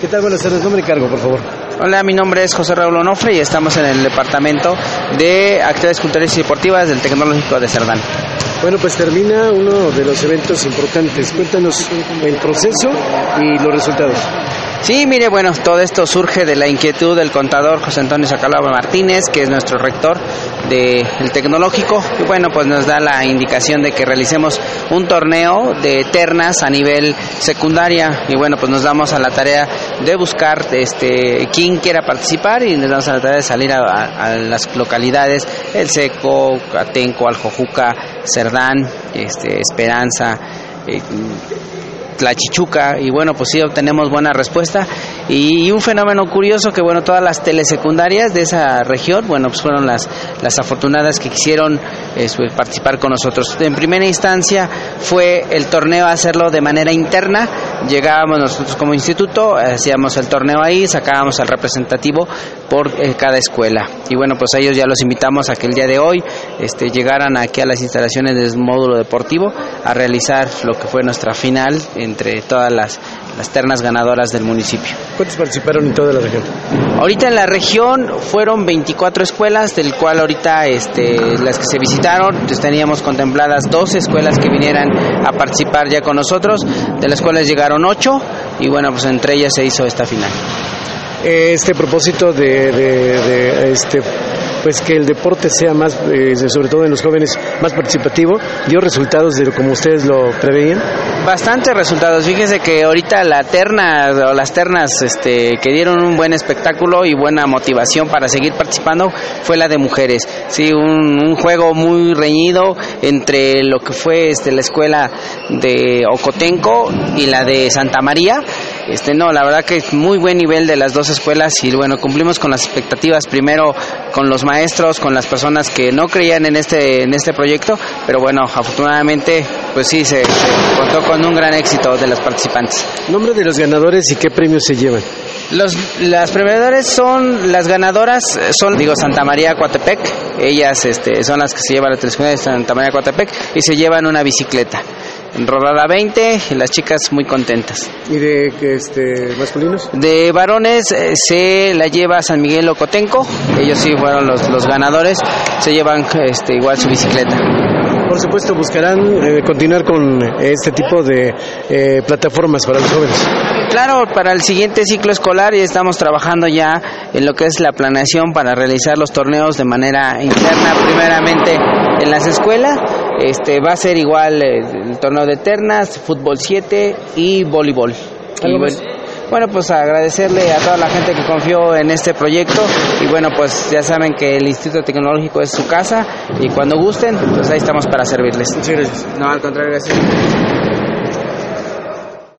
¿Qué tal? Buenas tardes. Nombre y cargo, por favor. Hola, mi nombre es José Raúl Onofre y estamos en el Departamento de Actividades Culturales y Deportivas del Tecnológico de Cerdán. Bueno, pues termina uno de los eventos importantes. Cuéntanos el proceso y los resultados. Sí, mire, bueno, todo esto surge de la inquietud del contador José Antonio Sacalaba Martínez, que es nuestro rector del tecnológico, y bueno, pues nos da la indicación de que realicemos un torneo de ternas a nivel secundaria, y bueno, pues nos damos a la tarea de buscar este quién quiera participar y nos damos a la tarea de salir a, a las localidades, El Seco, Atenco, Aljojuca, Cerdán, este, Esperanza, eh, la Chichuca y bueno, pues sí obtenemos buena respuesta y un fenómeno curioso que bueno, todas las telesecundarias de esa región, bueno, pues fueron las, las afortunadas que quisieron eh, participar con nosotros. En primera instancia fue el torneo hacerlo de manera interna, llegábamos nosotros como instituto, hacíamos el torneo ahí, sacábamos al representativo por eh, cada escuela. Y bueno, pues a ellos ya los invitamos a que el día de hoy este, llegaran aquí a las instalaciones del módulo deportivo a realizar lo que fue nuestra final entre todas las, las ternas ganadoras del municipio. ¿Cuántos participaron en toda la región? Ahorita en la región fueron 24 escuelas, del cual ahorita este, las que se visitaron, pues teníamos contempladas 12 escuelas que vinieran a participar ya con nosotros, de las cuales llegaron 8 y bueno, pues entre ellas se hizo esta final. Este propósito de, de, de este pues que el deporte sea más, eh, sobre todo en los jóvenes, más participativo, dio resultados de como ustedes lo preveían. Bastantes resultados. Fíjese que ahorita la terna o las ternas este, que dieron un buen espectáculo y buena motivación para seguir participando fue la de mujeres. Sí, un, un juego muy reñido entre lo que fue este, la escuela de Ocotenco y la de Santa María. Este, no, la verdad que es muy buen nivel de las dos escuelas y bueno, cumplimos con las expectativas primero con los maestros, con las personas que no creían en este en este proyecto, pero bueno, afortunadamente pues sí se, se contó con un gran éxito de los participantes. Nombre de los ganadores y qué premios se llevan. Los, las premiadoras son, las ganadoras son, digo, Santa María Coatepec, ellas este, son las que se llevan la telescopia de Santa María Coatepec y se llevan una bicicleta. Rodada 20, las chicas muy contentas. ¿Y de este, masculinos? De varones eh, se la lleva San Miguel Ocotenco, ellos sí fueron los, los ganadores, se llevan este, igual su bicicleta. Por supuesto, buscarán eh, continuar con este tipo de eh, plataformas para los jóvenes. Claro, para el siguiente ciclo escolar ya estamos trabajando ya en lo que es la planeación para realizar los torneos de manera interna, primeramente en las escuelas. Este va a ser igual eh, el torneo de ternas, fútbol 7 y voleibol. Y bueno, bueno, pues agradecerle a toda la gente que confió en este proyecto y bueno, pues ya saben que el Instituto Tecnológico es su casa y cuando gusten, pues ahí estamos para servirles. Muchas gracias. No, al contrario, gracias.